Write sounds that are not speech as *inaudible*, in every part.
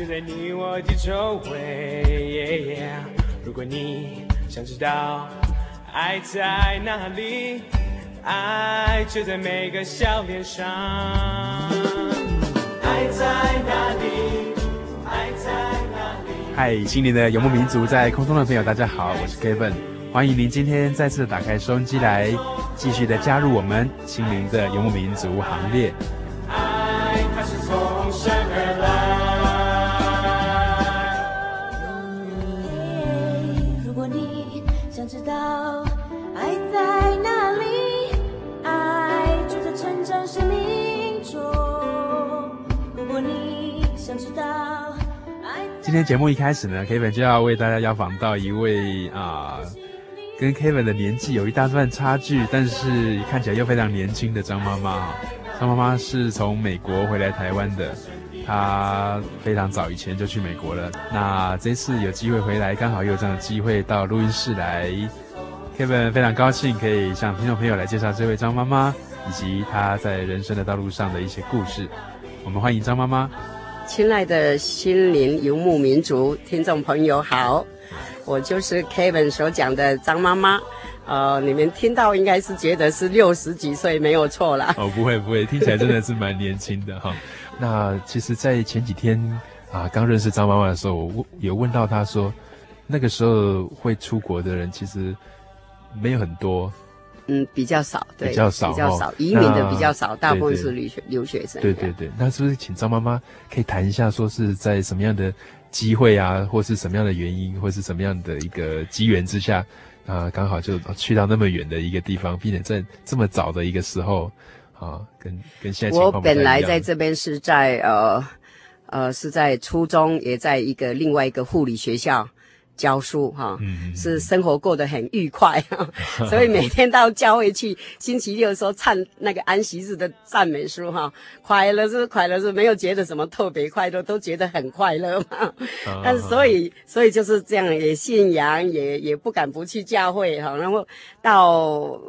就在你我的周围。如果你想知道爱在哪里，爱就在每个笑脸上。爱在哪里？爱在哪里？嗨，心灵的游牧民族，在空中的朋友，大家好，我是 Kevin，欢迎您今天再次打开收音机来，继续的加入我们心灵的游牧民族行列。今天节目一开始呢，Kevin 就要为大家邀访到一位啊、跟 Kevin 的年纪有一大段差距，但是看起来又非常年轻的张妈妈。张妈妈是从美国回来台湾的，她非常早以前就去美国了。那这次有机会回来，刚好又有这样的机会到录音室来，Kevin 非常高兴可以向听众朋友来介绍这位张妈妈以及她在人生的道路上的一些故事。我们欢迎张妈妈。亲爱的心灵游牧民族听众朋友好，我就是 Kevin 所讲的张妈妈，呃，你们听到应该是觉得是六十几岁没有错啦。哦，不会不会，听起来真的是蛮年轻的哈。*laughs* 那其实，在前几天啊，刚认识张妈妈的时候，我有问到她说，那个时候会出国的人其实没有很多。嗯，比较少，对，比较少，比较少，移民的比较少，大部分是留学留学生。对对对，那是不是请张妈妈可以谈一下，说是在什么样的机会啊，或是什么样的原因，或是什么样的一个机缘之下，啊，刚好就去到那么远的一个地方，并且在这么早的一个时候，啊，跟跟现在。我本来在这边是在呃呃是在初中，也在一个另外一个护理学校。教书哈，是生活过得很愉快，*laughs* 所以每天到教会去，星期六的时候唱那个安息日的赞美书哈，快乐是快乐是没有觉得什么特别快乐，都觉得很快乐嘛。但是所以所以就是这样，也信仰，也也不敢不去教会哈，然后到。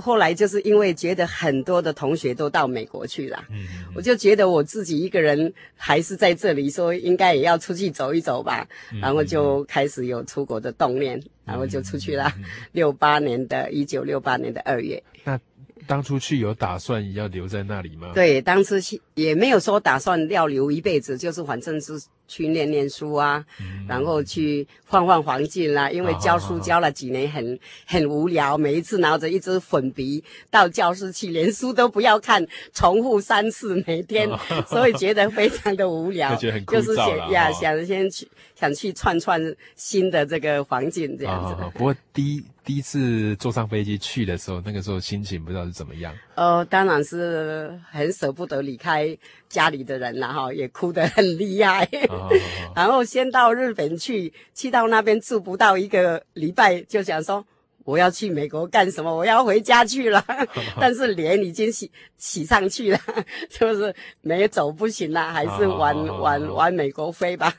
后来就是因为觉得很多的同学都到美国去了，嗯，我就觉得我自己一个人还是在这里，说应该也要出去走一走吧，嗯，然后就开始有出国的动念，嗯，然后就出去了。六八年的一九六八年的二月。那当初去有打算要留在那里吗？对，当初去也没有说打算要留一辈子，就是反正是。去念念书啊，嗯、然后去换换环境啦、啊。因为教书教了几年很，很很无聊。每一次拿着一支粉笔到教室去，连书都不要看，重复三次每天，哦、*laughs* 所以觉得非常的无聊。*laughs* 就，就是想呀，想先去想去串串新的这个环境这样子。哦、不过第一第一次坐上飞机去的时候，那个时候心情不知道是怎么样。呃，当然是很舍不得离开家里的人，了哈也哭得很厉害。哦、*laughs* 然后先到日本去，去到那边住不到一个礼拜，就想说我要去美国干什么？我要回家去了。哦、*laughs* 但是脸已经洗洗上去了，就是没走不行了，还是往、哦、往往美国飞吧。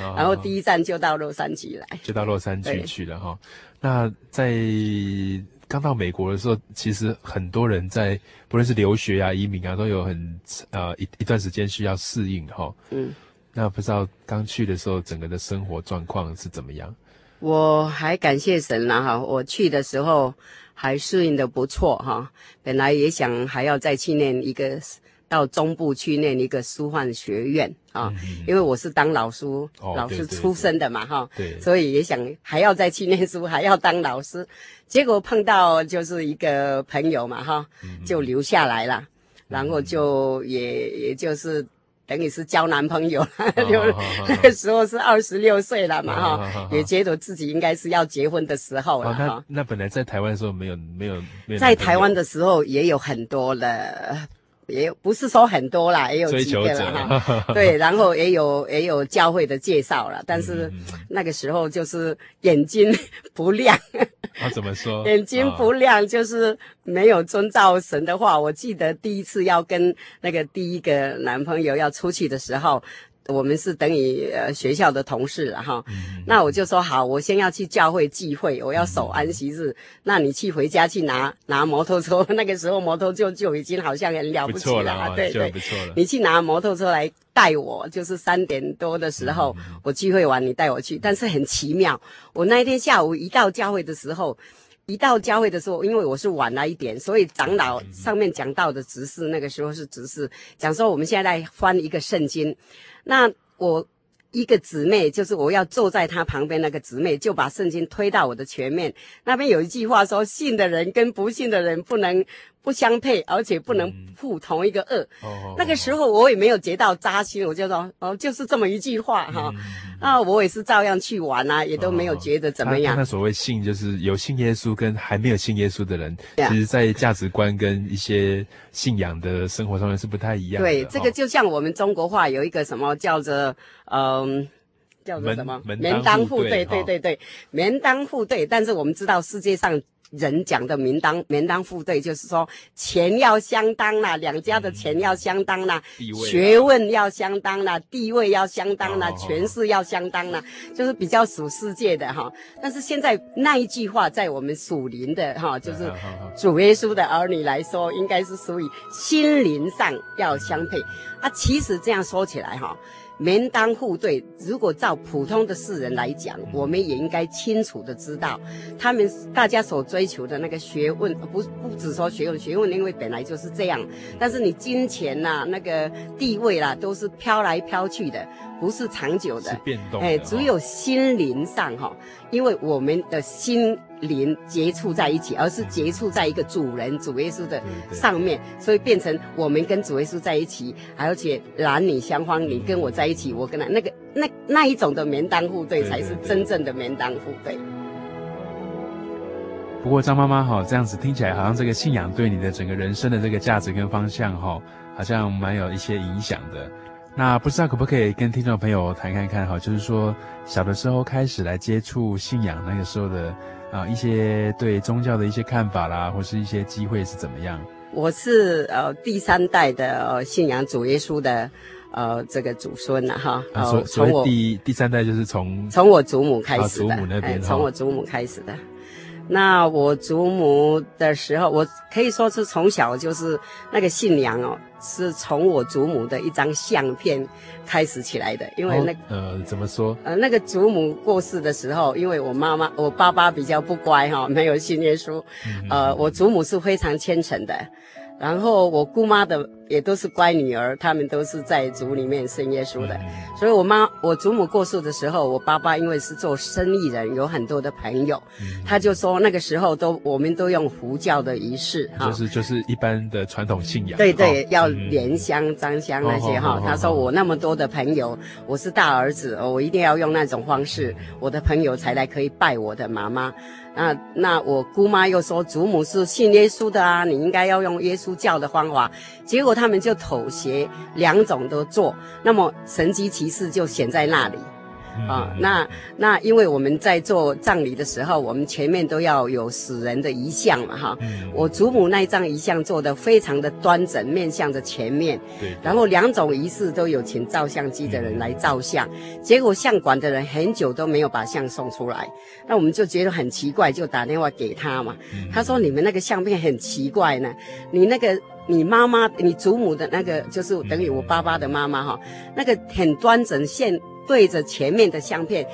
哦、然后第一站就到洛杉矶来，就到洛杉矶去了哈。那在。刚到美国的时候，其实很多人在不论是留学啊、移民啊，都有很呃一一段时间需要适应哈。嗯，那不知道刚去的时候，整个的生活状况是怎么样？我还感谢神了哈，我去的时候还适应的不错哈。本来也想还要再去念一个。到中部去念一个师范学院啊，因为我是当老师，哦、老师出身的嘛哈，所以也想还要再去念书，还要当老师，结果碰到就是一个朋友嘛哈，就留下来了，嗯、然后就也也就是等于是交男朋友了，哦、*laughs* 就那个时候是二十六岁了嘛哈，哦、也觉得自己应该是要结婚的时候了哈、哦。那那本来在台湾的时候没有没有，没有在台湾的时候也有很多了。也不是说很多啦，也有几个了哈。对，然后也有也有教会的介绍了，但是那个时候就是眼睛不亮。啊，怎么说？*laughs* 眼睛不亮就是没有遵照神的话。我记得第一次要跟那个第一个男朋友要出去的时候。我们是等于呃学校的同事了哈，嗯、那我就说好，我先要去教会聚会，我要守安息日。嗯、那你去回家去拿拿摩托车，那个时候摩托就就已经好像很了不起了，对对，你去拿摩托车来带我，就是三点多的时候、嗯、我聚会完你带我去，但是很奇妙，我那一天下午一到教会的时候，一到教会的时候，因为我是晚了一点，所以长老上面讲到的执事，那个时候是执事讲说我们现在翻一个圣经。那我一个姊妹，就是我要坐在她旁边那个姊妹，就把圣经推到我的前面。那边有一句话说：信的人跟不信的人不能。不相配，而且不能负同一个恶。嗯、那个时候我也没有觉到扎心，我就说哦，就是这么一句话哈。嗯、啊，我也是照样去玩啊，也都没有觉得怎么样。那所谓信，就是有信耶稣跟还没有信耶稣的人，其实在价值观跟一些信仰的生活上面是不太一样的。对，这个就像我们中国话有一个什么叫做嗯，叫做什么门当户对，对对对，门当户对。但是我们知道世界上。人讲的门当门当户对，就是说钱要相当啦，两家的钱要相当啦，嗯、学问要相当啦，地位要相当啦，权势要相当啦，就是比较属世界的哈。但是现在那一句话，在我们属灵的哈，就是主耶稣的儿女来说，应该是属于心灵上要相配。啊，其实这样说起来哈。门当户对，如果照普通的世人来讲，我们也应该清楚的知道，他们大家所追求的那个学问，不不只说学问，学问因为本来就是这样，但是你金钱呐、啊，那个地位啦，都是飘来飘去的，不是长久的，是变动的。哎，只有心灵上哈，因为我们的心。灵接触在一起，而是接触在一个主人主耶稣的上面，所以变成我们跟主耶稣在一起，而且男女相欢，你跟我在一起，我跟他那个那那一种的门当户对，才是真正的门当户对。不过张妈妈哈，这样子听起来好像这个信仰对你的整个人生的这个价值跟方向哈，好像蛮有一些影响的。那不知道可不可以跟听众朋友谈看看哈，就是说小的时候开始来接触信仰那个时候的。啊，一些对宗教的一些看法啦，或是一些机会是怎么样？我是呃第三代的、呃、信仰主耶稣的呃这个祖孙了哈。啊，所所以第第三代就是从从我祖母开始的，啊、祖母那边从、哎、我祖母开始的。那我祖母的时候，我可以说是从小就是那个信仰哦，是从我祖母的一张相片开始起来的。因为那个、哦、呃怎么说？呃，那个祖母过世的时候，因为我妈妈我爸爸比较不乖哈、哦，没有信耶稣。嗯、呃，我祖母是非常虔诚的。然后我姑妈的也都是乖女儿，他们都是在族里面信耶稣的，所以我妈我祖母过世的时候，我爸爸因为是做生意人，有很多的朋友，他就说那个时候都我们都用佛教的仪式，就是就是一般的传统信仰，对对，要莲香、张香那些哈。他说我那么多的朋友，我是大儿子，我一定要用那种方式，我的朋友才来可以拜我的妈妈。那那我姑妈又说祖母是信耶稣的啊，你应该要用耶稣教的方法。结果他们就妥协，两种都做，那么神迹奇事就显在那里。啊、哦，那那因为我们在做葬礼的时候，我们前面都要有死人的遗像嘛，哈、嗯。我祖母那一张遗像做得非常的端正，面向着前面。对。然后两种仪式都有请照相机的人来照相，嗯、结果相馆的人很久都没有把相送出来，那我们就觉得很奇怪，就打电话给他嘛。嗯、他说：“你们那个相片很奇怪呢，你那个。”你妈妈，你祖母的那个，就是等于我爸爸的妈妈哈，那个很端正，现对着前面的相片，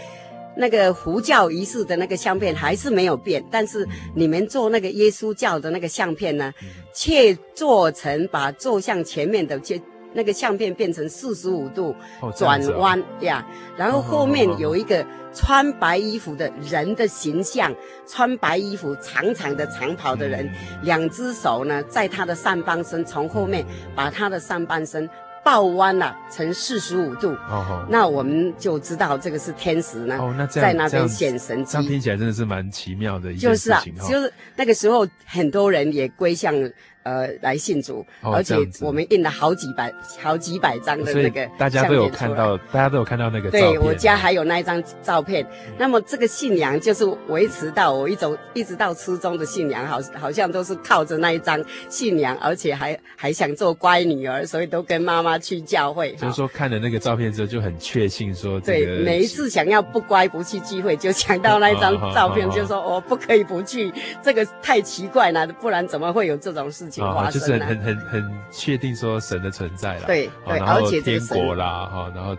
那个佛教仪式的那个相片还是没有变，但是你们做那个耶稣教的那个相片呢，却做成把坐向前面的就那个相片变成四十五度转弯呀，然后后面有一个。穿白衣服的人的形象，穿白衣服长长的长袍的人，两只手呢，在他的上半身从后面把他的上半身抱弯了，成四十五度。哦哦。那我们就知道这个是天使呢。哦，那这样在那边显神迹。这样听起来真的是蛮奇妙的一件事情。就是啊，就是那个时候很多人也归向。呃，来信主，哦、而且我们印了好几百、好几百张的那个，大家都有看到，大家都有看到那个照片。对，我家还有那一张照片。嗯、那么这个信仰就是维持到我一走，一直到初中的信仰，好，好像都是靠着那一张信仰，而且还还想做乖女儿，所以都跟妈妈去教会。就是说，看了那个照片之后，就很确信说、这个，对，每一次想要不乖不去聚会，就想到那一张 *laughs* 照片，就说我不可以不去，这个太奇怪了，不然怎么会有这种事？啊，就是很很很确定说神的存在啦，对对，然后天国啦，哈，然后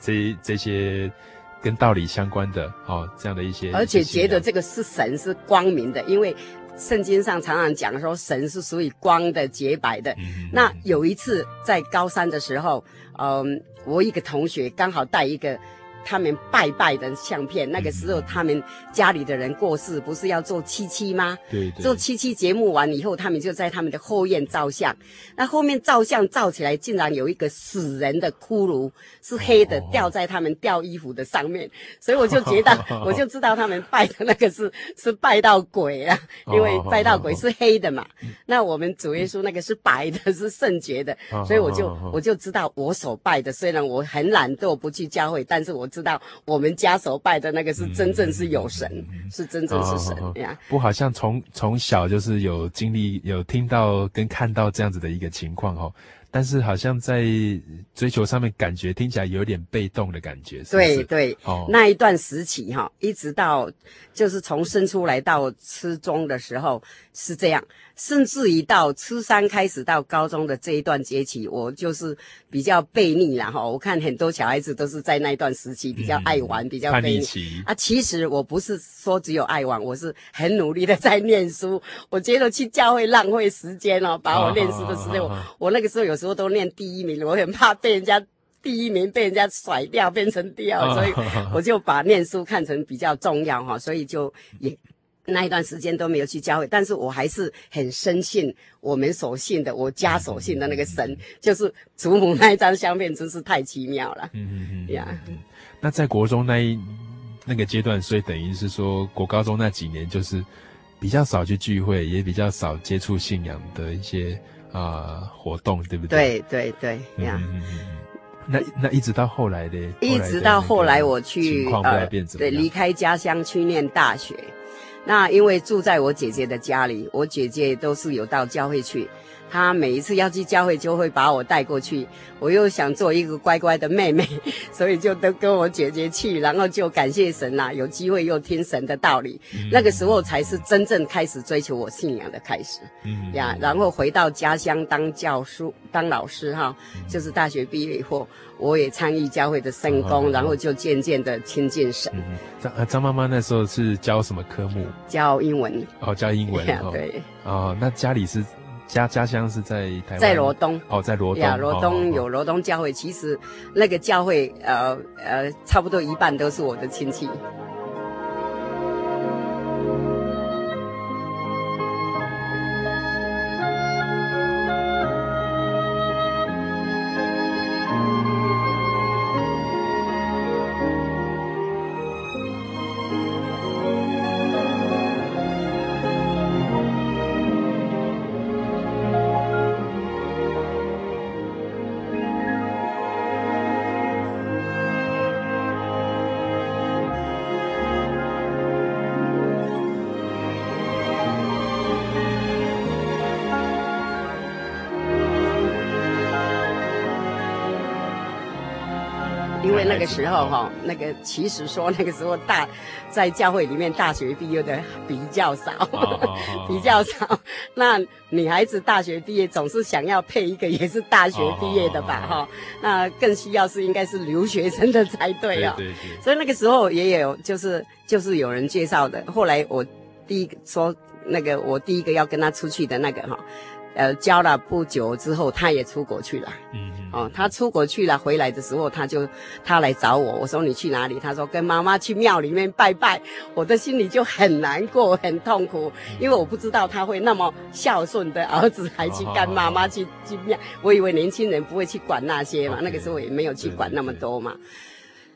这这些跟道理相关的，哈，这样的一些，而且觉得这个是神是光明的，因为圣经上常常讲说神是属于光的洁白的。嗯、那有一次在高三的时候，嗯，我一个同学刚好带一个。他们拜拜的相片，那个时候他们家里的人过世，不是要做七七吗？对对。做七七节目完以后，他们就在他们的后院照相。那后面照相照起来，竟然有一个死人的骷髅，是黑的，吊在他们吊衣服的上面。所以我就觉得，*laughs* 我就知道他们拜的那个是是拜到鬼啊，因为拜到鬼是黑的嘛。那我们主耶稣那个是白的，是圣洁的，所以我就我就知道我所拜的，虽然我很懒惰不去教会，但是我。知道我们家所拜的那个是真正是有神，嗯、是真正是神呀。哦、不好像从从小就是有经历、有听到跟看到这样子的一个情况哦。但是好像在追求上面，感觉听起来有点被动的感觉。是是？对对，哦，那一段时期哈，一直到就是从生出来到初中的时候是这样。甚至于到初三开始到高中的这一段阶期，我就是比较悖逆了哈。我看很多小孩子都是在那一段时期比较爱玩，嗯、比较叛逆期啊。其实我不是说只有爱玩，我是很努力的在念书。*laughs* 我觉得去教会浪费时间哦，把我念书的时间，我我那个时候有时候都念第一名，我很怕被人家第一名被人家甩掉，变成第二，所以我就把念书看成比较重要哈，所以就也。那一段时间都没有去教会，但是我还是很深信我们所信的，我家所信的那个神，嗯、就是祖母那一张相片，真是太奇妙了。嗯嗯嗯，呀。那在国中那一那个阶段，所以等于是说，国高中那几年就是比较少去聚会，也比较少接触信仰的一些啊、呃、活动，对不对？对对对，呀。嗯嗯嗯。那那一直到后来的，一直到后来我去呃，对，离开家乡去念大学。那因为住在我姐姐的家里，我姐姐都是有到教会去。她每一次要去教会，就会把我带过去。我又想做一个乖乖的妹妹，*laughs* 所以就都跟我姐姐去，然后就感谢神啦，有机会又听神的道理。嗯、那个时候才是真正开始追求我信仰的开始。嗯呀，然后回到家乡当教书、当老师哈，就是大学毕业以后，我也参与教会的圣工，然后就渐渐的亲近神。张张妈妈那时候是教什么科目？教英文。哦，教英文。*laughs* Yeah, 对。哦，那家里是？家家乡是在台湾，在罗东。哦，在罗东呀，罗东有罗东教会，其实那个教会呃呃，差不多一半都是我的亲戚。那个时候哈，那个其实说那个时候大，在教会里面大学毕业的比较少，比较少。那女孩子大学毕业总是想要配一个也是大学毕业的吧哈，那更需要是应该是留学生的才对啊。对对对。所以那个时候也有就是就是有人介绍的，后来我第一个说那个我第一个要跟他出去的那个哈。呃，交了不久之后，他也出国去了。嗯嗯。哦，他出国去了，回来的时候，他就他来找我。我说你去哪里？他说跟妈妈去庙里面拜拜。我的心里就很难过，很痛苦，因为我不知道他会那么孝顺的儿子，还去跟妈妈去去庙。我以为年轻人不会去管那些嘛，那个时候也没有去管那么多嘛，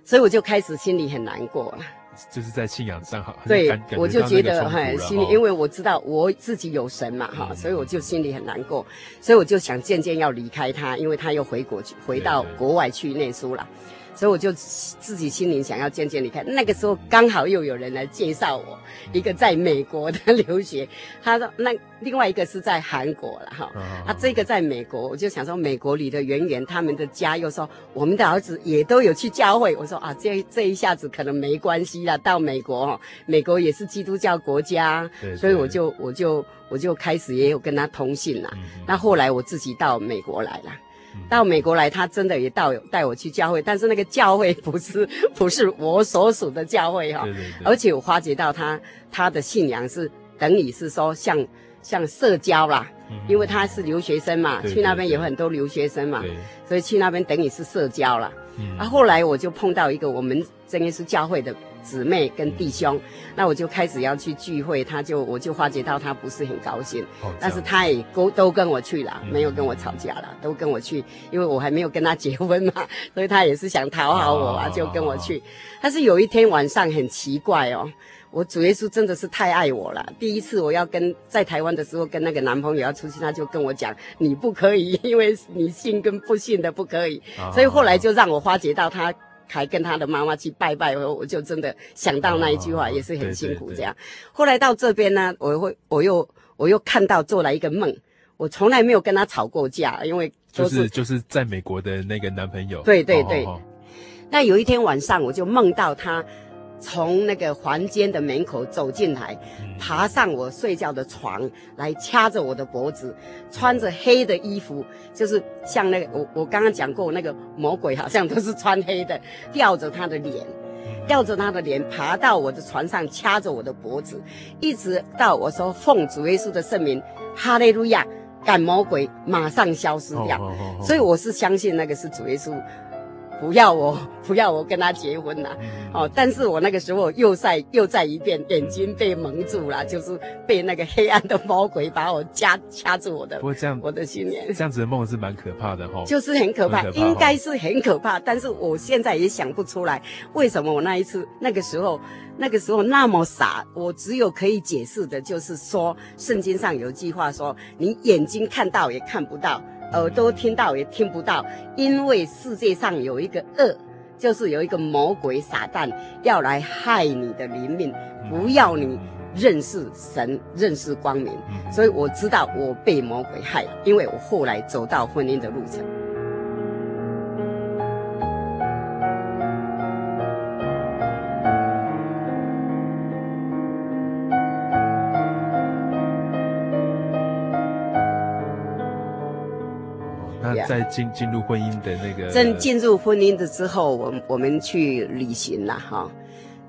所以我就开始心里很难过了。就是在信仰上哈，对，我就觉得很心里，因为我知道我自己有神嘛哈，所以我就心里很难过，所以我就想渐渐要离开他，因为他又回国去，回到国外去念书了。所以我就自己心里想要渐渐离开。那个时候刚好又有人来介绍我，一个在美国的留学，他说那另外一个是在韩国了哈。啊这个在美国，我就想说美国里的圆圆他们的家又说我们的儿子也都有去教会。我说啊，这这一下子可能没关系了。到美国，美国也是基督教国家，所以我就我就我就开始也有跟他通信了。那后来我自己到美国来了。到美国来，他真的也到带我去教会，但是那个教会不是不是我所属的教会哈，而且我发觉到他他的信仰是等于是说像像社交啦，因为他是留学生嘛，去那边有很多留学生嘛，所以去那边等于是社交啦。啊，后来我就碰到一个我们真耶稣教会的。姊妹跟弟兄，那我就开始要去聚会，他就我就发觉到他不是很高兴，哦、但是他也都都跟我去了，没有跟我吵架了，嗯、都跟我去，因为我还没有跟他结婚嘛，所以他也是想讨好我啊，哦、就跟我去。哦、但是有一天晚上很奇怪哦，我主耶稣真的是太爱我了。第一次我要跟在台湾的时候跟那个男朋友要出去，他就跟我讲，你不可以，因为你信跟不信的不可以，哦、所以后来就让我发觉到他。还跟他的妈妈去拜拜，我我就真的想到那一句话，也是很辛苦这样。后来到这边呢，我会我又我又看到做了一个梦，我从来没有跟他吵过架，因为就是就是在美国的那个男朋友。对对对。那有一天晚上，我就梦到他。从那个房间的门口走进来，爬上我睡觉的床来掐着我的脖子，穿着黑的衣服，就是像那个我我刚刚讲过那个魔鬼，好像都是穿黑的，吊着他的脸，吊着他的脸爬到我的床上掐着我的脖子，一直到我说奉主耶稣的圣名，哈利路亚，赶魔鬼马上消失掉。Oh, oh, oh, oh. 所以我是相信那个是主耶稣。不要我，不要我跟他结婚呐，哦！但是我那个时候又再又再一遍，眼睛被蒙住了，就是被那个黑暗的魔鬼把我掐掐住我的。不过这样，我的心念，这样子的梦是蛮可怕的哈。就是很可怕，应该是很可怕。但是我现在也想不出来，为什么我那一次那个时候那个时候那么傻。我只有可以解释的就是说，圣经上有一句话说：你眼睛看到也看不到。耳朵听到也听不到，因为世界上有一个恶，就是有一个魔鬼撒旦要来害你的灵命，不要你认识神、认识光明。所以我知道我被魔鬼害了，因为我后来走到婚姻的路程。在进进入婚姻的那个，正进入婚姻的之后，我我们去旅行了哈，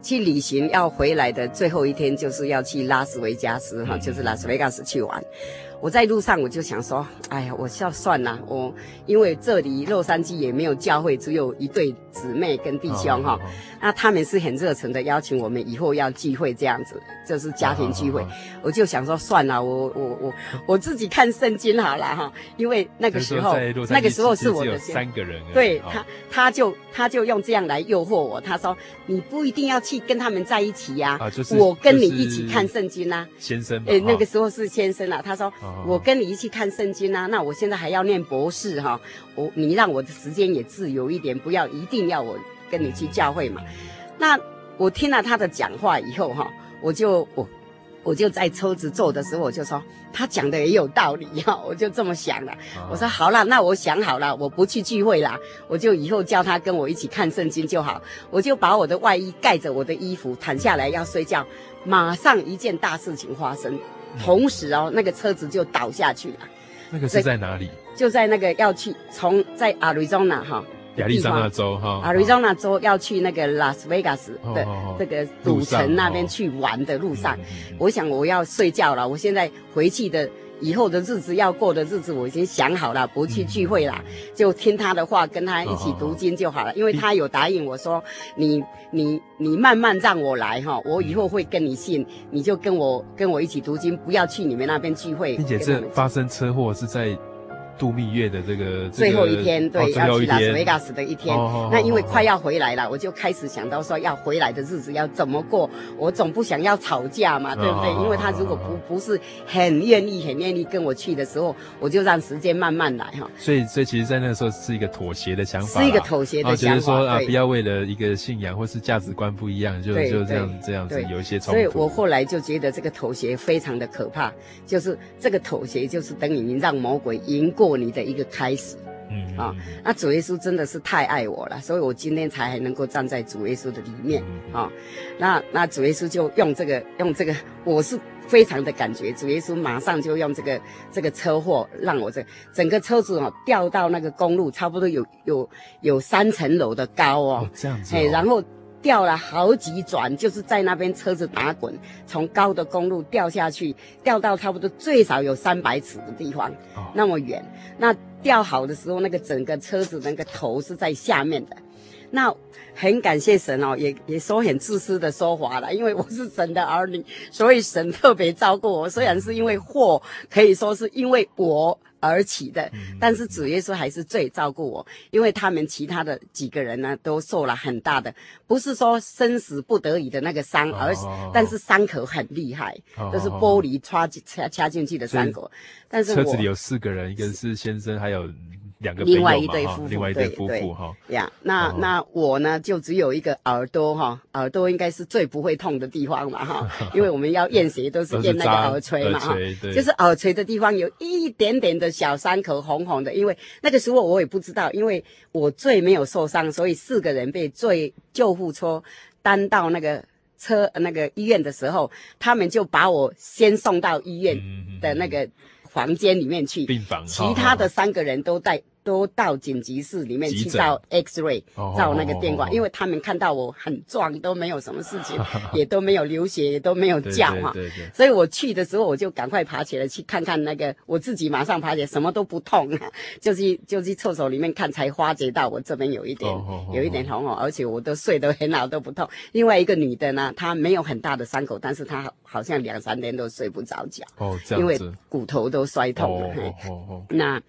去旅行要回来的最后一天，就是要去拉斯维加斯哈，就是拉斯维加斯去玩。我在路上我就想说，哎呀，我要算了，我因为这里洛杉矶也没有教会，只有一对姊妹跟弟兄哈，那他们是很热诚的邀请我们以后要聚会这样子，就是家庭聚会。我就想说算了，我我我我自己看圣经好了哈，因为那个时候那个时候是我的三个人，对他他就他就用这样来诱惑我，他说你不一定要去跟他们在一起呀，我跟你一起看圣经呐，先生，哎，那个时候是先生啊，他说。我跟你一起看圣经啊，那我现在还要念博士哈，我你让我的时间也自由一点，不要一定要我跟你去教会嘛。那我听了他的讲话以后哈，我就我我就在车子坐的时候，我就说他讲的也有道理哈，我就这么想了。我说好了，那我想好了，我不去聚会啦，我就以后叫他跟我一起看圣经就好。我就把我的外衣盖着我的衣服，躺下来要睡觉。马上一件大事情发生，同时哦，那个车子就倒下去了。那个是在哪里？就在那个要去从在亚利桑那哈。亚利桑那州哈，亚利桑那州要去那个拉斯维加斯的这个赌城那边去玩的路上，我想我要睡觉了。我现在回去的以后的日子要过的日子，我已经想好了，不去聚会了，就听他的话，跟他一起读经就好了。因为他有答应我说，你你你慢慢让我来哈，我以后会跟你信，你就跟我跟我一起读经，不要去你们那边聚会。并且这发生车祸是在。度蜜月的这个最后一天，对，要去拉斯维加斯的一天。哦、那因为快要回来了，我就开始想到说要回来的日子要怎么过。我总不想要吵架嘛，对不对？因为他如果不不是很愿意、很愿意跟我去的时候，我就让时间慢慢来哈。所以，所以其实，在那个时候是一个妥协的想法，是一个妥协的想法。觉得说啊，不要为了一个信仰或是价值观不一样，就就这样这样子有一些冲突。所以我后来就觉得这个妥协非常的可怕，就是这个妥协就是等于你让魔鬼赢过你的一个开。始，嗯啊，那主耶稣真的是太爱我了，所以我今天才还能够站在主耶稣的里面啊。那那主耶稣就用这个用这个，我是非常的感觉，主耶稣马上就用这个这个车祸让我这整个车子哦掉到那个公路，差不多有有有三层楼的高哦，这样子，哎，然后。掉了好几转，就是在那边车子打滚，从高的公路掉下去，掉到差不多最少有三百尺的地方，哦、那么远。那掉好的时候，那个整个车子那个头是在下面的。那很感谢神哦，也也说很自私的说法了，因为我是神的儿女，所以神特别照顾我。虽然是因为祸，可以说是因为我。而起的，但是主耶稣还是最照顾我，因为他们其他的几个人呢，都受了很大的，不是说生死不得已的那个伤，而是但是伤口很厉害，都是玻璃插进插插进去的伤口。但是车子里有四个人，一个是先生，还有。两个另外一对夫妇，另外一对夫妇哈。呀，那那我呢，就只有一个耳朵哈，耳朵应该是最不会痛的地方嘛哈，*laughs* 因为我们要验血都是验那个耳垂嘛哈，就是耳垂的地方有一点点的小伤口红红的，因为那个时候我也不知道，因为我最没有受伤，所以四个人被最救护车担到那个车那个医院的时候，他们就把我先送到医院的那个房间里面去，病房，其他的三个人都在。都到紧急室里面去照 X-ray，照那个电光，因为他们看到我很壮，都没有什么事情，*laughs* 也都没有流血，也都没有叫哈。所以我去的时候，我就赶快爬起来去看看那个，我自己马上爬起来，什么都不痛，*laughs* 就去就去厕所里面看，才发觉到我这边有一点有一点红哦，而且我都睡得很好，都不痛。另外一个女的呢，她没有很大的伤口，但是她好像两三天都睡不着觉，哦，因为骨头都摔痛了。那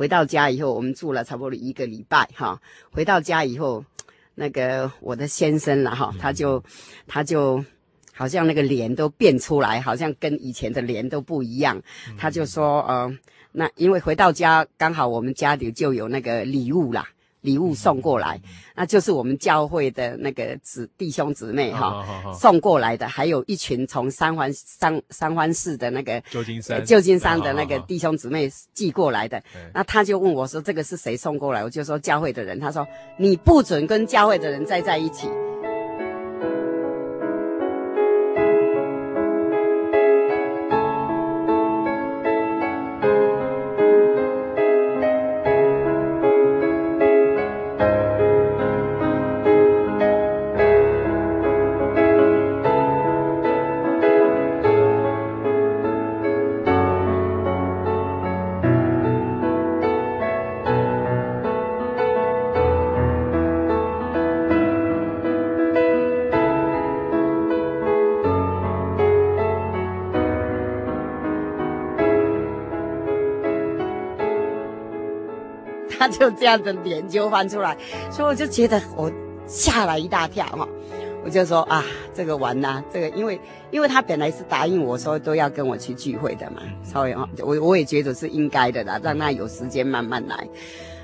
回到家以后。我们住了差不多一个礼拜哈，回到家以后，那个我的先生了哈，他就他就好像那个脸都变出来，好像跟以前的脸都不一样。他就说呃，那因为回到家刚好我们家里就有那个礼物啦。礼物送过来，那就是我们教会的那个姊弟兄姊妹哈送过来的，还有一群从三环三三环市的那个旧金山旧金山的那个弟兄姊妹寄过来的。那他就问我说：“这个是谁送过来？”我就说：“教会的人。”他说：“你不准跟教会的人再在一起。” *laughs* 就这样子脸就翻出来，所以我就觉得我吓了一大跳哈，我就说啊，这个完了，这个因为因为他本来是答应我说都要跟我去聚会的嘛，稍微哈，我我也觉得是应该的啦，让他有时间慢慢来，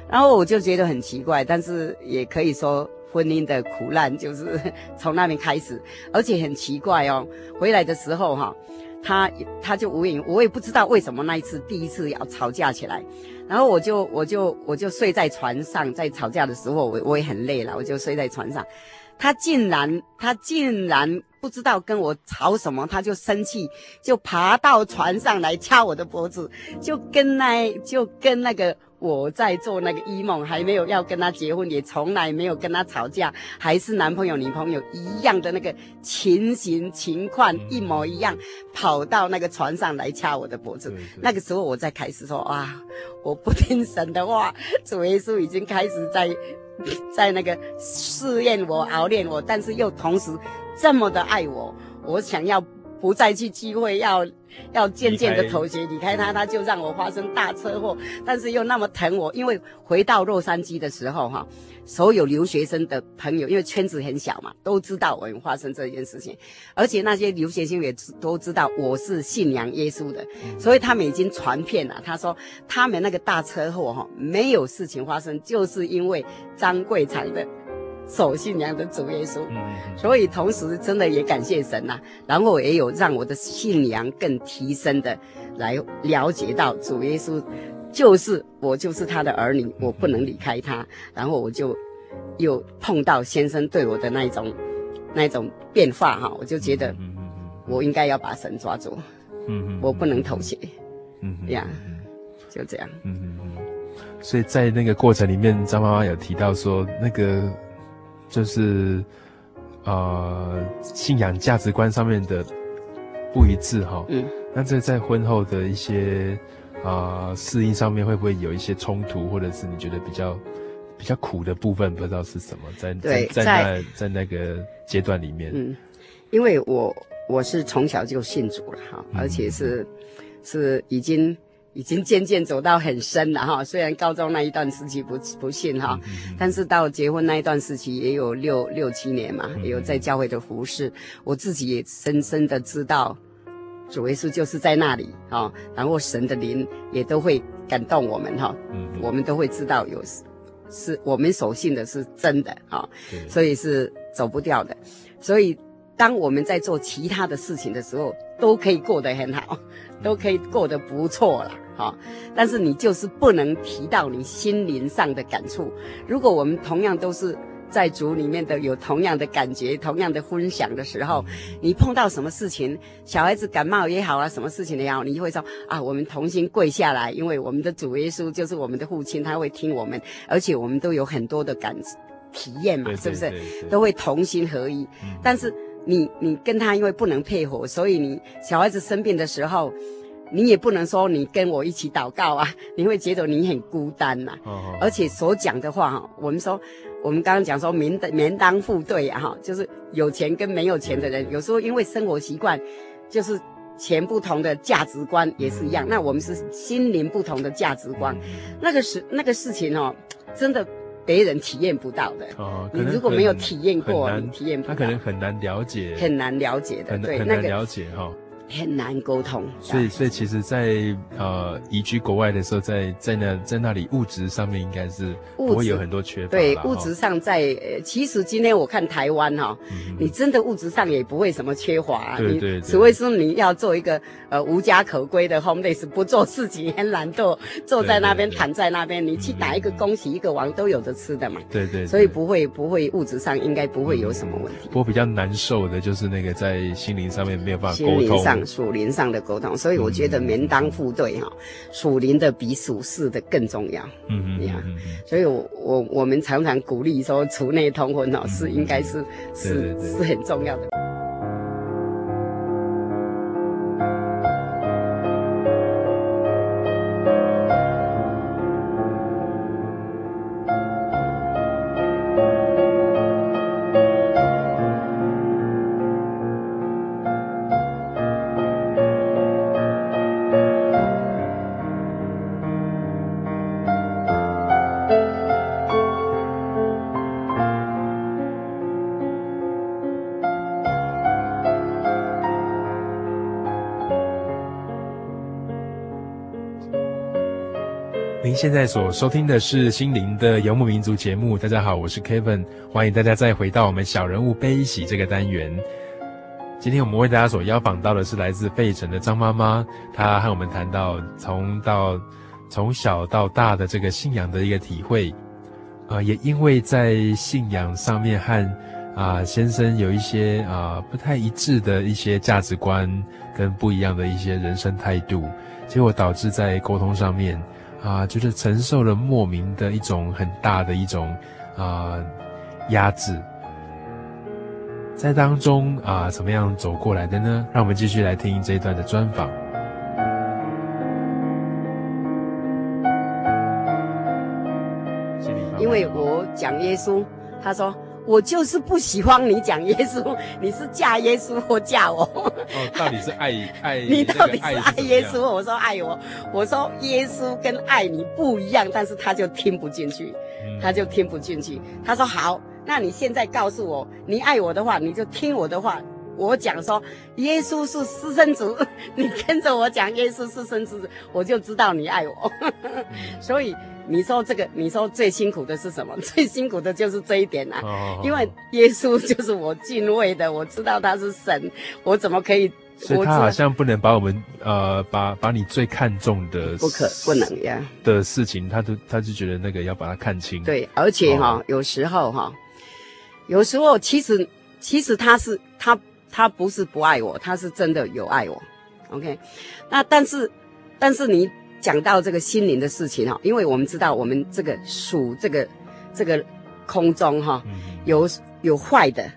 然后我就觉得很奇怪，但是也可以说婚姻的苦难就是从那边开始，而且很奇怪哦，回来的时候哈，他他就无影，我也不知道为什么那一次第一次要吵架起来，然后我就我就我就睡在船上，在吵架的时候我我也很累了，我就睡在船上，他竟然他竟然不知道跟我吵什么，他就生气，就爬到船上来掐我的脖子，就跟那就跟那个。我在做那个一梦，还没有要跟他结婚，也从来没有跟他吵架，还是男朋友女朋友一样的那个情形情况一模一样，跑到那个船上来掐我的脖子。那个时候我才开始说哇，我不听神的话，主耶稣已经开始在 *laughs* 在那个试验我、熬炼我，但是又同时这么的爱我，我想要。不再去机会，要要渐渐的妥协，离开他，他就让我发生大车祸，但是又那么疼我。因为回到洛杉矶的时候，哈，所有留学生的朋友，因为圈子很小嘛，都知道我发生这件事情，而且那些留学生也都知道我是信仰耶稣的，所以他们已经传遍了。他说他们那个大车祸，哈，没有事情发生，就是因为张贵长的。守信仰的主耶稣，所以同时真的也感谢神呐、啊，然后也有让我的信仰更提升的来了解到主耶稣就是我就是他的儿女，我不能离开他，然后我就又碰到先生对我的那一种那一种变化哈，我就觉得我应该要把神抓住，嗯，我不能妥协，嗯，呀，就这样，嗯嗯嗯，所以在那个过程里面，张妈妈有提到说那个。就是，呃，信仰价值观上面的不一致哈。嗯。那这在婚后的一些啊适应上面，会不会有一些冲突，或者是你觉得比较比较苦的部分，不知道是什么？在对在在那在那个阶段里面。嗯，因为我我是从小就信主了哈，而且是、嗯、是已经。已经渐渐走到很深了哈，虽然高中那一段时期不不信哈，但是到结婚那一段时期也有六六七年嘛，也有在教会的服侍，我自己也深深的知道，主耶稣就是在那里哈，然后神的灵也都会感动我们哈，我们都会知道有是我们所信的是真的哈，所以是走不掉的，所以当我们在做其他的事情的时候，都可以过得很好，都可以过得不错了。好，但是你就是不能提到你心灵上的感触。如果我们同样都是在主里面的，有同样的感觉、同样的分享的时候，你碰到什么事情，小孩子感冒也好啊，什么事情也好，你就会说啊，我们同心跪下来，因为我们的主耶稣就是我们的父亲，他会听我们，而且我们都有很多的感体验嘛，是不是？都会同心合一。但是你你跟他因为不能配合，所以你小孩子生病的时候。你也不能说你跟我一起祷告啊，*laughs* 你会觉得你很孤单呐、啊。哦哦。而且所讲的话哈，我们说，我们刚刚讲说门门当户对啊哈，就是有钱跟没有钱的人，有时候因为生活习惯，就是钱不同的价值观也是一样。那我们是心灵不同的价值观，那个是那个事情哦，真的别人体验不到的。哦。你如果没有体验过，你体验不到。他可能很难了解。很难了解的，对，很难了解哈。很难沟通，所以所以其实在，在呃移居国外的时候，在在那在那里物质上面应该是不会有很多缺乏。对，物质上在，呃，其实今天我看台湾哈、哦嗯，你真的物质上也不会什么缺乏、啊。对对，对，除非说你要做一个呃无家可归的 homeless，不做事情，很懒惰，坐在那边躺在那边，你去打一个工、洗一个王都有的吃的嘛。对对，对。所以不会不会物质上应该不会有什么问题。不过比较难受的就是那个在心灵上面没有办法沟通。属灵上的沟通，所以我觉得门当户对哈，属灵的比属世的更重要。嗯嗯，呀，所以我我我们常常鼓励说，除内通婚哦，是应该是是是很重要的。现在所收听的是心灵的游牧民族节目。大家好，我是 Kevin，欢迎大家再回到我们小人物悲喜这个单元。今天我们为大家所邀访到的是来自费城的张妈妈，她和我们谈到从到从小到大的这个信仰的一个体会，啊、也因为在信仰上面和啊、先生有一些啊、不太一致的一些价值观跟不一样的一些人生态度，结果导致在沟通上面啊、就是承受了莫名的一种很大的一种啊、压制。在当中啊，怎么样走过来的呢？让我们继续来听这一段的专访。因为我讲耶稣，他说我就是不喜欢你讲耶稣，你是嫁耶稣或嫁我。哦，到底是爱爱？*laughs* 你到底是爱耶稣？我说爱我，我说耶稣跟爱你不一样，但是他就听不进去，他就听不进去。他说好。那你现在告诉我，你爱我的话，你就听我的话。我讲说，耶稣是私生子，*laughs* 你跟着我讲耶稣是私生子，我就知道你爱我。*laughs* 所以你说这个，你说最辛苦的是什么？*laughs* 最辛苦的就是这一点啊。哦、因为耶稣就是我敬畏的，我知道他是神，我怎么可以？所以他好像不能把我们呃，把把你最看重的不可不能呀的事情，他就他就觉得那个要把它看清。对，而且哈、哦，有时候哈。有时候，其实，其实他是他他不是不爱我，他是真的有爱我，OK。那但是，但是你讲到这个心灵的事情哈，因为我们知道我们这个属这个这个空中哈，有有坏的，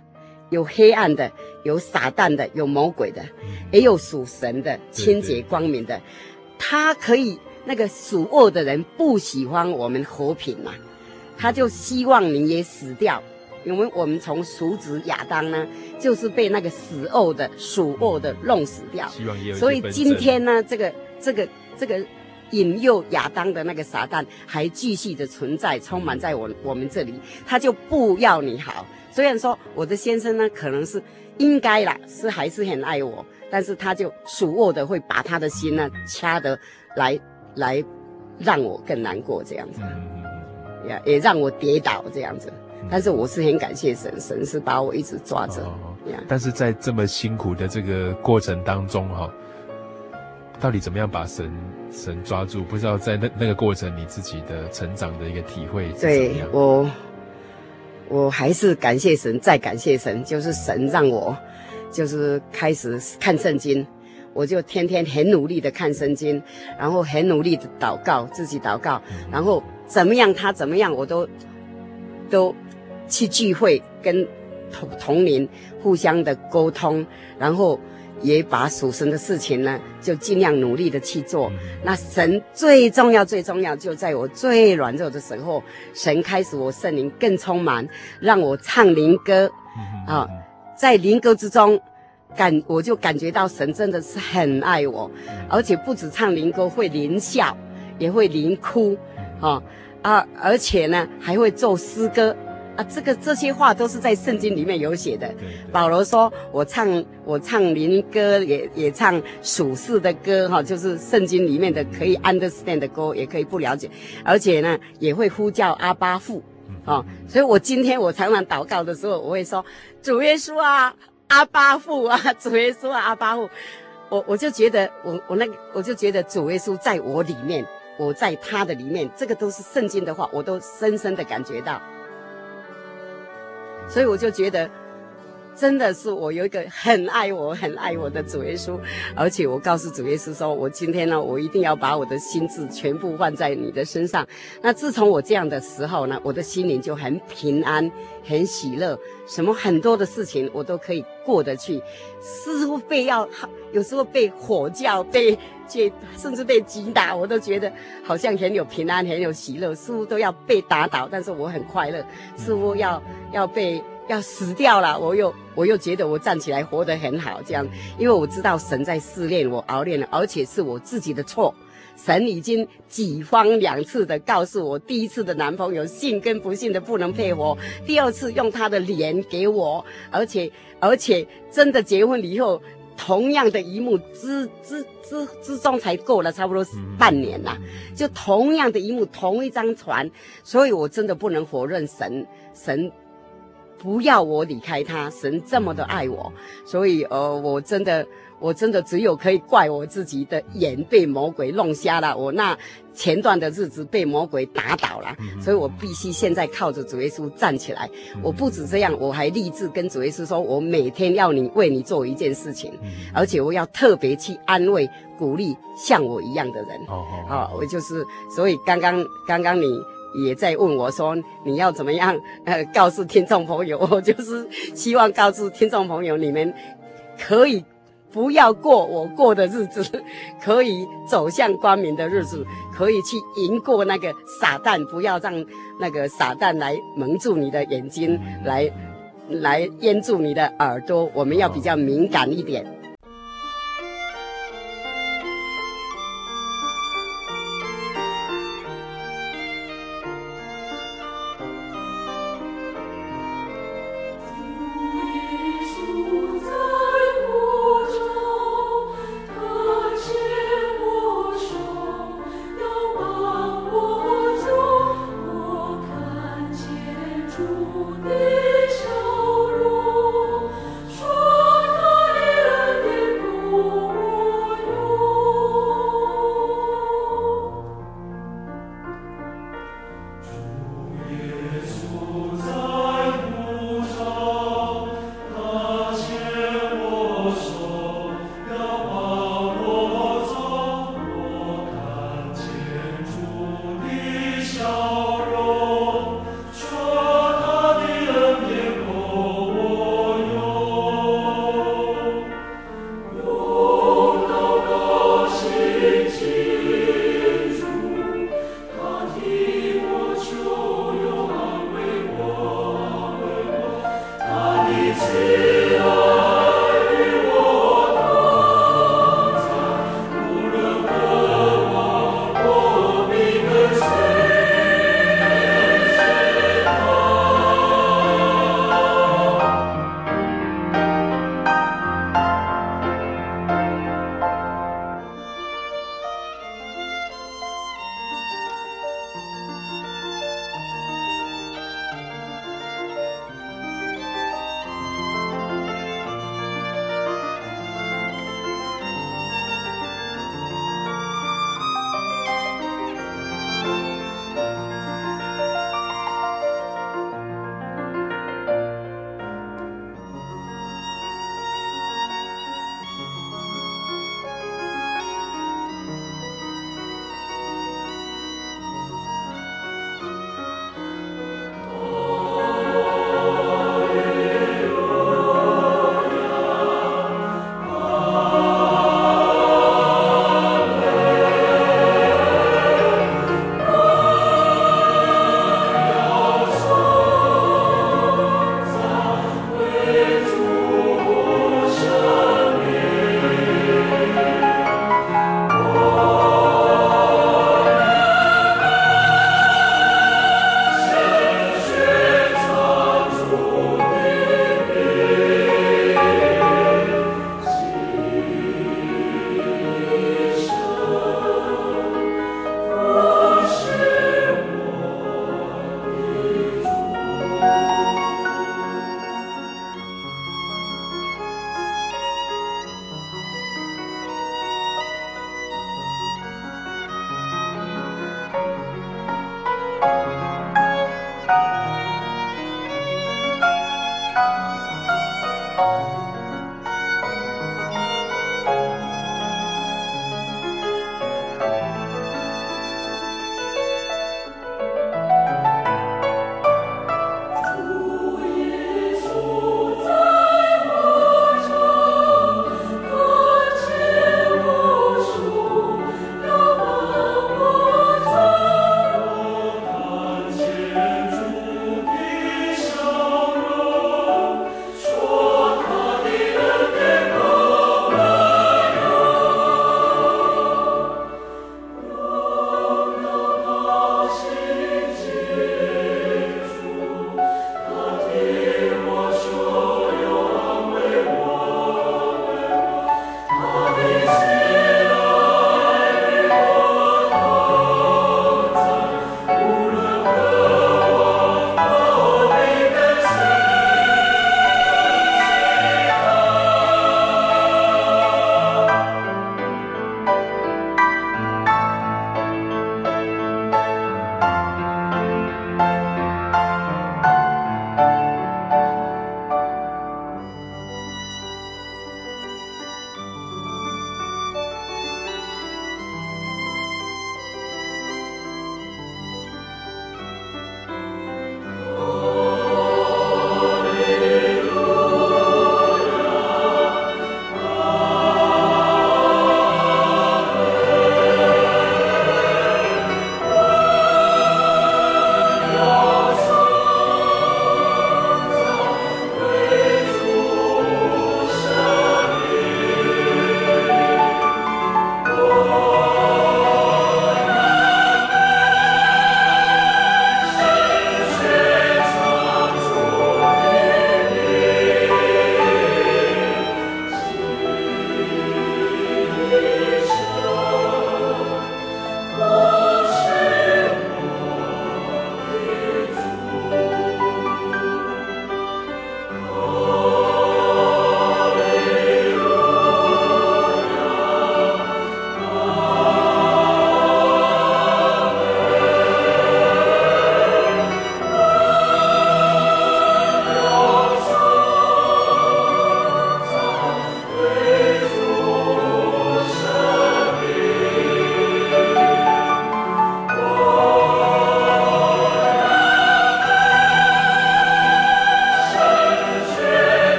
有黑暗的，有撒旦的，有魔鬼的，也有属神的，清洁光明的。他可以那个属恶的人不喜欢我们和平嘛，他就希望你也死掉。因为我们从属子亚当呢，就是被那个死恶的属恶的弄死掉，所以今天呢，这个这个这个引诱亚当的那个撒旦还继续的存在，充满在我我们这里，他就不要你好。虽然说我的先生呢，可能是应该啦，是还是很爱我，但是他就属恶的会把他的心呢掐得来来让我更难过这样子，也也让我跌倒这样子。但是我是很感谢神，神是把我一直抓着。哦哦 yeah. 但是在这么辛苦的这个过程当中，哈，到底怎么样把神神抓住？不知道在那那个过程，你自己的成长的一个体会是怎么样？对，我，我还是感谢神，再感谢神，就是神让我，就是开始看圣经，我就天天很努力的看圣经，然后很努力的祷告，自己祷告，嗯、然后怎么样他怎么样，我都都。去聚会，跟同同龄互相的沟通，然后也把属神的事情呢，就尽量努力的去做。那神最重要、最重要，就在我最软弱的时候，神开始我圣灵更充满，让我唱灵歌啊，在灵歌之中感我就感觉到神真的是很爱我，而且不止唱灵歌会灵笑，也会灵哭啊啊，而且呢还会做诗歌。啊，这个这些话都是在圣经里面有写的。对对。对，保罗说：“我唱我唱民歌，也也唱属世的歌，哈，就是圣经里面的可以 understand 的歌，也可以不了解，而且呢，也会呼叫阿巴父，哦，所以我今天我常常祷告的时候，我会说主耶稣啊，阿巴父啊，*laughs* 主耶稣啊，阿巴父，我我就觉得我我那个我就觉得主耶稣在我里面，我在他的里面，这个都是圣经的话，我都深深的感觉到。”所以我就觉得，真的是我有一个很爱我、很爱我的主耶稣，而且我告诉主耶稣说，我今天呢，我一定要把我的心智全部放在你的身上。那自从我这样的时候呢，我的心灵就很平安、很喜乐，什么很多的事情我都可以过得去。似乎被要，有时候被火叫、被接，甚至被击打，我都觉得好像很有平安、很有喜乐。似乎都要被打倒，但是我很快乐。似乎要。要被要死掉了，我又我又觉得我站起来活得很好，这样，因为我知道神在试炼我熬炼了，而且是我自己的错。神已经几番两次的告诉我，第一次的男朋友信跟不信的不能配合，第二次用他的脸给我，而且而且真的结婚以后，同样的一幕之之之之中才过了差不多半年呐，就同样的一幕，同一张船，所以我真的不能否认神神。不要我离开他。神这么的爱我，所以呃，我真的。我真的只有可以怪我自己的眼被魔鬼弄瞎了，我那前段的日子被魔鬼打倒了，嗯、所以我必须现在靠着主耶稣站起来。嗯、我不止这样，我还立志跟主耶稣说，我每天要你为你做一件事情，嗯、而且我要特别去安慰、鼓励像我一样的人。哦，好、哦，我就是，所以刚刚刚刚你也在问我说你要怎么样呃告诉听众朋友，*laughs* 我就是希望告诉听众朋友，你们可以。不要过我过的日子，*laughs* 可以走向光明的日子，可以去赢过那个撒旦。不要让那个撒旦来蒙住你的眼睛，来来淹住你的耳朵。我们要比较敏感一点。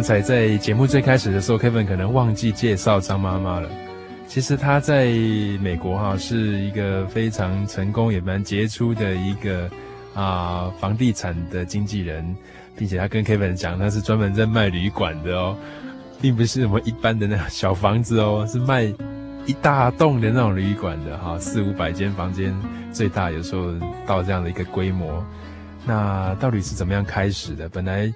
刚才在节目最开始的时候，Kevin 可能忘记介绍张妈妈了。其实她在美国哈是一个非常成功也蛮杰出的一个啊房地产的经纪人，并且她跟 Kevin 讲，她是专门在卖旅馆的哦，并不是我们一般的那小房子哦，是卖一大栋的那种旅馆的哈，四五百间房间，最大有时候到这样的一个规模。那到底是怎么样开始的？本来。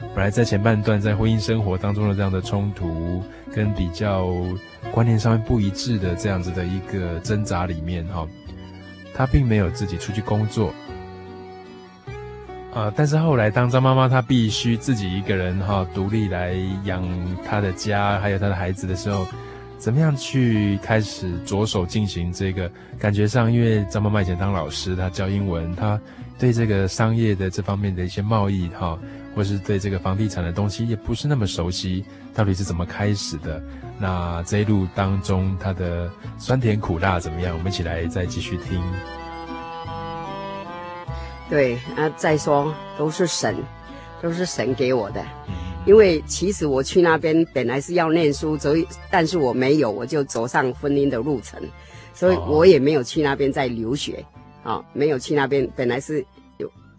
本来在前半段，在婚姻生活当中的这样的冲突，跟比较观念上面不一致的这样子的一个挣扎里面，哈，她并没有自己出去工作，啊，但是后来当张妈妈她必须自己一个人哈独立来养她的家，还有她的孩子的时候，怎么样去开始着手进行这个？感觉上，因为张妈妈以前当老师，她教英文，她对这个商业的这方面的一些贸易，哈。或是对这个房地产的东西也不是那么熟悉，到底是怎么开始的？那这一路当中，它的酸甜苦辣怎么样？我们一起来再继续听。对，啊，再说都是神，都是神给我的。因为其实我去那边本来是要念书，所以但是我没有，我就走上婚姻的路程，所以我也没有去那边再留学，啊、哦，没有去那边，本来是。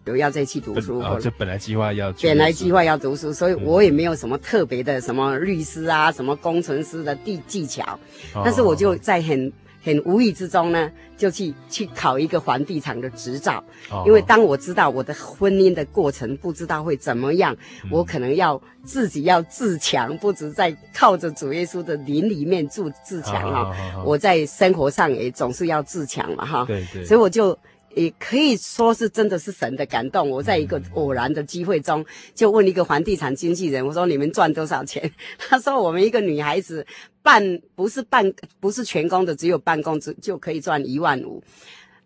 有要再去读书，哦，就本来计划要，本来计划要读书，所以我也没有什么特别的什么律师啊，什么工程师的技技巧，但是我就在很很无意之中呢，就去去考一个房地产的执照，因为当我知道我的婚姻的过程不知道会怎么样，我可能要自己要自强，不止在靠着主耶稣的灵里面自自强啊，我在生活上也总是要自强嘛哈，对对，所以我就。也可以说是真的是神的感动。我在一个偶然的机会中，就问一个房地产经纪人，我说：“你们赚多少钱？” *laughs* 他说：“我们一个女孩子办不是办不是全工的，只有办公就就可以赚一万五。”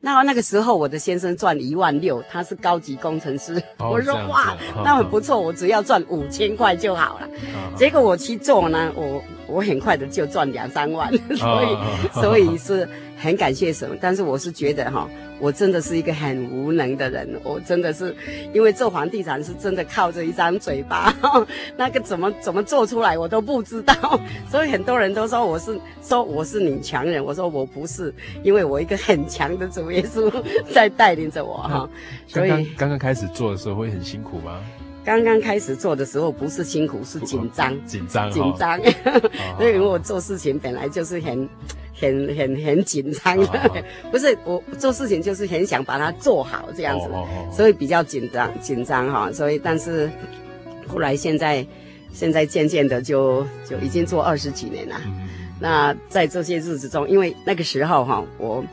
那那个时候我的先生赚一万六，他是高级工程师。哦、我说：“哇，那很不错，我只要赚五千块就好了。哦”结果我去做呢，我我很快的就赚两三万，*laughs* 所以、哦、所以是。很感谢神，但是我是觉得哈，我真的是一个很无能的人。我真的是因为做房地产是真的靠着一张嘴巴，*laughs* 那个怎么怎么做出来我都不知道。*laughs* 所以很多人都说我是说我是女强人，我说我不是，因为我一个很强的主耶稣在带领着我哈。所以刚刚开始做的时候会很辛苦吗？刚刚开始做的时候不是辛苦，是紧张，紧张，紧张。*laughs* 因为我做事情本来就是很。很很很紧张的，哦、*laughs* 不是我做事情就是很想把它做好这样子，所以比较紧张紧张哈。所以但是后来现在现在渐渐的就就已经做二十几年了。嗯、那在这些日子中，因为那个时候哈，我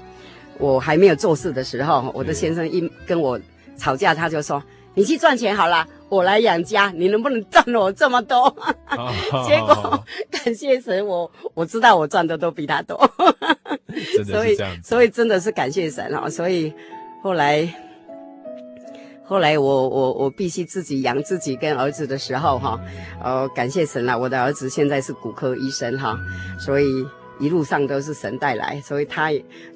我还没有做事的时候，我的先生一跟我吵架，他就说：“你去赚钱好了。”我来养家，你能不能赚我这么多？哦、结果、哦、感谢神，我我知道我赚的都比他多，所以所以真的是感谢神啊。所以后来后来我我我必须自己养自己跟儿子的时候哈，呃，感谢神了，我的儿子现在是骨科医生哈，所以。一路上都是神带来，所以他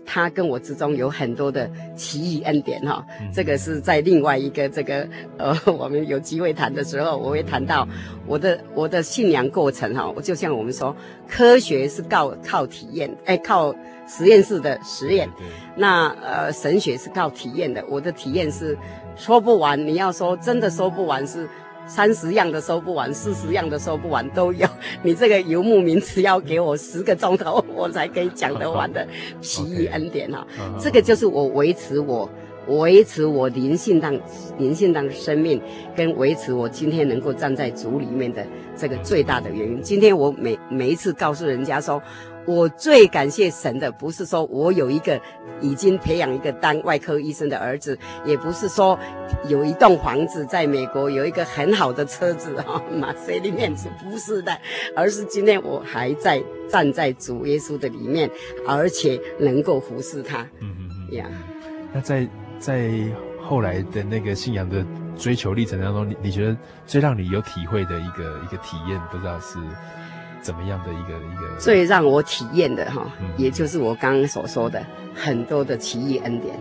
他跟我之中有很多的奇异恩典哈。这个是在另外一个这个呃，*laughs* 我们有机会谈的时候，我会谈到我的我的信仰过程哈。我就像我们说，科学是靠靠体验，哎，靠实验室的实验。那呃，神学是靠体验的。我的体验是说不完，你要说真的说不完是。三十样的收不完，四十样的收不完都有。你这个游牧民只要给我十个钟头，我才可以讲得完的 *laughs* 奇异恩典哈。Okay. 这个就是我维持我维持我灵性当灵性当生命，跟维持我今天能够站在主里面的这个最大的原因。今天我每每一次告诉人家说。我最感谢神的，不是说我有一个已经培养一个当外科医生的儿子，也不是说有一栋房子在美国，有一个很好的车子哈，马塞里面是不是的，而是今天我还在站在主耶稣的里面，而且能够服侍他。嗯嗯嗯。呀，那在在后来的那个信仰的追求历程当中，你你觉得最让你有体会的一个一个体验，不知道是？怎么样的一个一个最让我体验的哈，嗯、也就是我刚刚所说的很多的奇异恩典，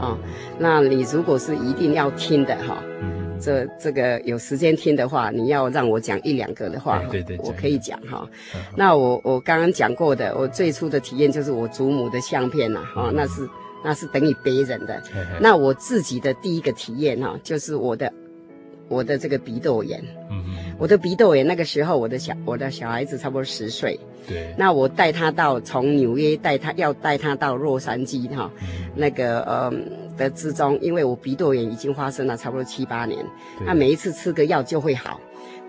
啊、那你如果是一定要听的哈，嗯、这这个有时间听的话，你要让我讲一两个的话，对对，我可以讲哈。那我我刚刚讲过的，我最初的体验就是我祖母的相片呐，哈，那是那是等于别人的。那我自己的第一个体验哈，就是我的我的这个鼻窦炎。嗯嗯。我的鼻窦炎那个时候，我的小我的小孩子差不多十岁。对。那我带他到从纽约带他要带他到洛杉矶哈，那个呃。的之中，因为我鼻窦炎已经发生了差不多七八年，那每一次吃个药就会好，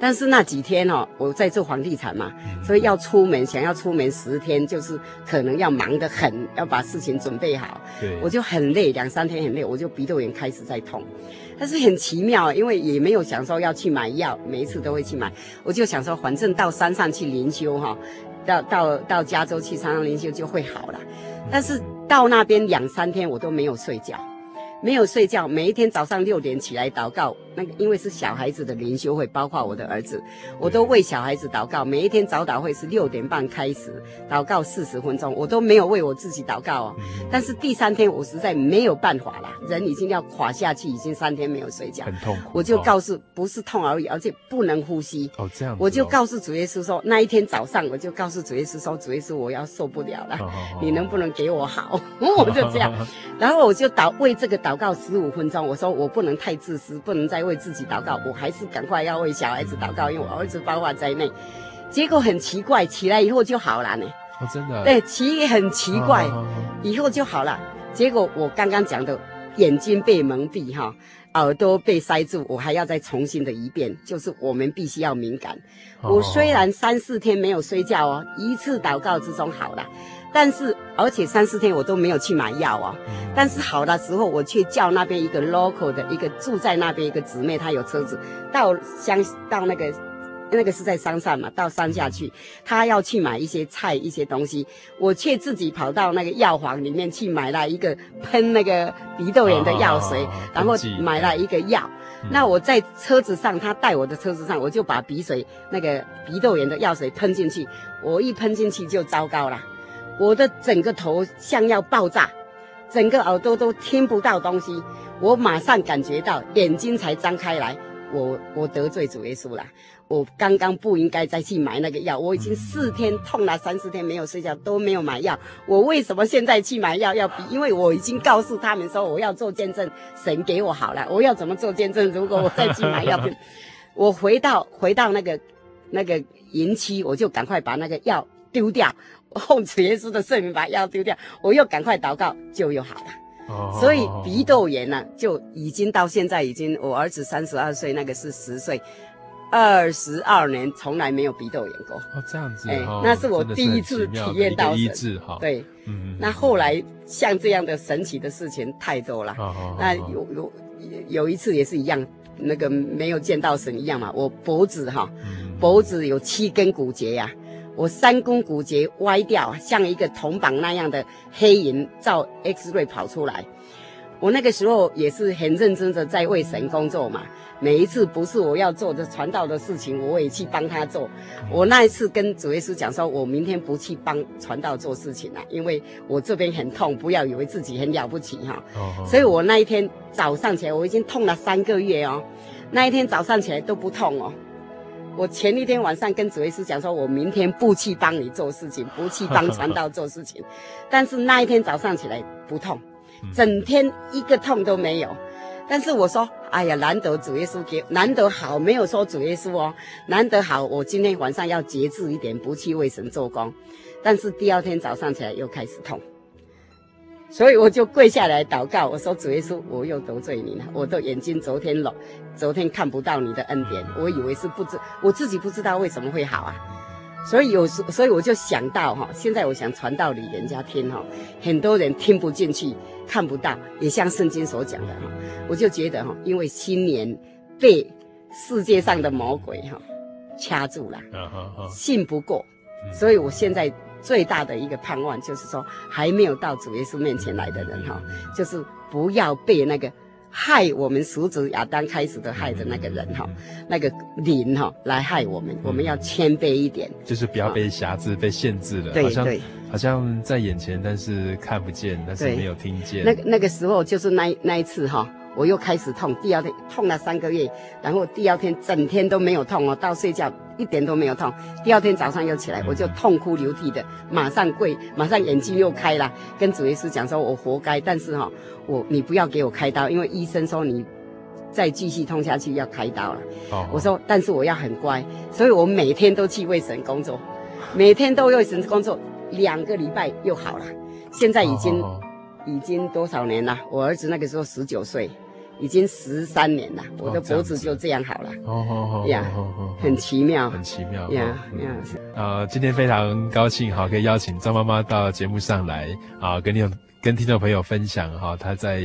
但是那几天哦，我在做房地产嘛，嗯、所以要出门，想要出门十天，就是可能要忙得很，要把事情准备好，对，我就很累，两三天很累，我就鼻窦炎开始在痛，但是很奇妙，因为也没有想说要去买药，每一次都会去买，我就想说反正到山上去灵修哈，到到到加州去山上灵修就会好了，但是到那边两三天我都没有睡觉。没有睡觉，每一天早上六点起来祷告。那个因为是小孩子的灵修会，包括我的儿子，我都为小孩子祷告。每一天早祷会是六点半开始，祷告四十分钟，我都没有为我自己祷告哦。但是第三天我实在没有办法了，人已经要垮下去，已经三天没有睡觉，很痛苦。我就告诉，不是痛而已，而且不能呼吸。哦，这样。我就告诉主耶稣说，那一天早上我就告诉主耶稣说，主耶稣我要受不了了，*laughs* 你能不能给我好？*laughs* 我就这样，然后我就祷为这个祷。祷告十五分钟，我说我不能太自私，不能再为自己祷告，我还是赶快要为小孩子祷告，因为我儿子包括在内。结果很奇怪，起来以后就好了呢。哦，真的？对，起很奇怪，哦、以后就好了。结果我刚刚讲的眼睛被蒙蔽哈，耳朵被塞住，我还要再重新的一遍，就是我们必须要敏感。哦、我虽然三四天没有睡觉哦，一次祷告之中好了。但是，而且三四天我都没有去买药啊。但是好的时候，我却叫那边一个 local 的一个住在那边一个姊妹，她有车子，到乡到那个那个是在山上嘛，到山下去，她要去买一些菜一些东西，我却自己跑到那个药房里面去买了一个喷那个鼻窦炎的药水，然后买了一个药。那我在车子上，他带我的车子上，我就把鼻水那个鼻窦炎的药水喷进去，我一喷进去就糟糕了。我的整个头像要爆炸，整个耳朵都听不到东西。我马上感觉到眼睛才张开来，我我得罪主耶稣了。我刚刚不应该再去买那个药。我已经四天痛了，三四天没有睡觉都没有买药。我为什么现在去买药？要比，因为我已经告诉他们说我要做见证，神给我好了。我要怎么做见证？如果我再去买药，*laughs* 我回到回到那个那个营区，我就赶快把那个药丢掉。奉主耶稣的圣名把药丢掉，我又赶快祷告，就又好了。哦，所以鼻窦炎呢，就已经到现在已经，我儿子三十二岁，那个是十岁，二十二年从来没有鼻窦炎过。哦，这样子，哎，那是我第一次体验到医治哈。对，嗯，那后来像这样的神奇的事情太多了。哦，那有有有一次也是一样，那个没有见到神一样嘛，我脖子哈，脖子有七根骨节呀。我三根骨节歪掉，像一个铜板那样的黑影照 X 光跑出来。我那个时候也是很认真的在为神工作嘛。每一次不是我要做的传道的事情，我也去帮他做。我那一次跟主耶稣讲说，我明天不去帮传道做事情了，因为我这边很痛，不要以为自己很了不起哈。所以我那一天早上起来，我已经痛了三个月哦。那一天早上起来都不痛哦。我前一天晚上跟主耶稣讲说，我明天不去帮你做事情，不去帮传道做事情。*laughs* 但是那一天早上起来不痛，整天一个痛都没有。但是我说，哎呀，难得主耶稣给，难得好，没有说主耶稣哦，难得好，我今天晚上要节制一点，不去为神做工。但是第二天早上起来又开始痛。所以我就跪下来祷告，我说主耶稣，我又得罪你了，我的眼睛昨天了，昨天看不到你的恩典，我以为是不知，我自己不知道为什么会好啊。所以有时，所以我就想到哈，现在我想传道理人家听哈，很多人听不进去，看不到，也像圣经所讲的哈，我就觉得哈，因为新年被世界上的魔鬼哈掐住了，信不过，所以我现在。最大的一个盼望就是说，还没有到主耶稣面前来的人哈，就是不要被那个害我们始祖亚当开始的害的那个人哈，那个灵哈来害我们。我们要谦卑一点，就是不要被辖制、被限制了。对对，好像在眼前，但是看不见，但是没有听见。那个那个时候就是那那一次哈，我又开始痛，第二天痛了三个月，然后第二天整天都没有痛哦，到睡觉一点都没有痛。第二天早上又起来，我就痛哭流涕的，马上跪，马上眼睛又开了，跟主耶稣讲说：“我活该，但是哈、哦，我你不要给我开刀，因为医生说你再继续痛下去要开刀了。哦”我说：“但是我要很乖，所以我每天都去为神工作，每天都为神工作，两个礼拜又好了，现在已经。哦”已经多少年了？我儿子那个时候十九岁，已经十三年了，我的脖子就这样好了。哦哦哦呀，很奇妙，很奇妙呀呀。呃，今天非常高兴哈，可以邀请张妈妈到节目上来啊，跟听跟听众朋友分享哈，她在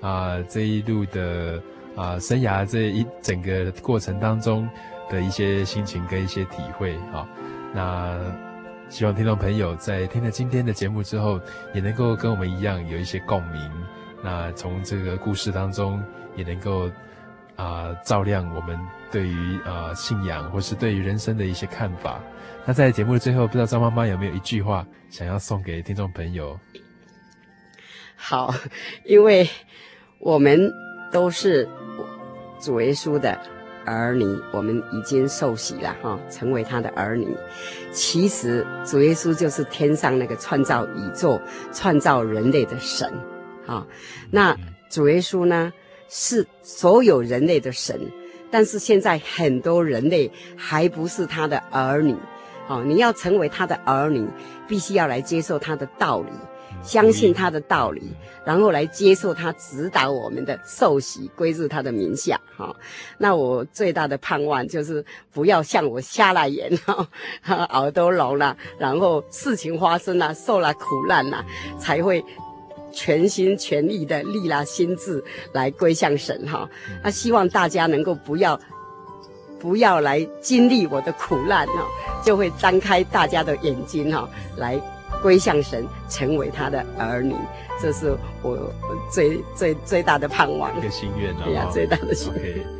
啊这一路的啊生涯这一整个过程当中的一些心情跟一些体会哈。那。希望听众朋友在听了今天的节目之后，也能够跟我们一样有一些共鸣。那从这个故事当中，也能够啊、照亮我们对于啊、信仰或是对于人生的一些看法。那在节目的最后，不知道张妈妈有没有一句话想要送给听众朋友？好，因为我们都是主耶稣的。儿女，我们已经受洗了哈，成为他的儿女。其实主耶稣就是天上那个创造宇宙、创造人类的神，哈。那主耶稣呢，是所有人类的神，但是现在很多人类还不是他的儿女，哦，你要成为他的儿女，必须要来接受他的道理。相信他的道理，然后来接受他指导我们的受洗归入他的名下。哈、哦，那我最大的盼望就是不要像我瞎了眼，哈、哦，耳朵聋了，然后事情发生了，受了苦难了，才会全心全意的立了心志来归向神。哈、哦，那希望大家能够不要不要来经历我的苦难，哦，就会张开大家的眼睛，哦，来。归向神，成为他的儿女，这是我最最最大的盼望，一个心愿啊！对呀，最大的心愿。Okay.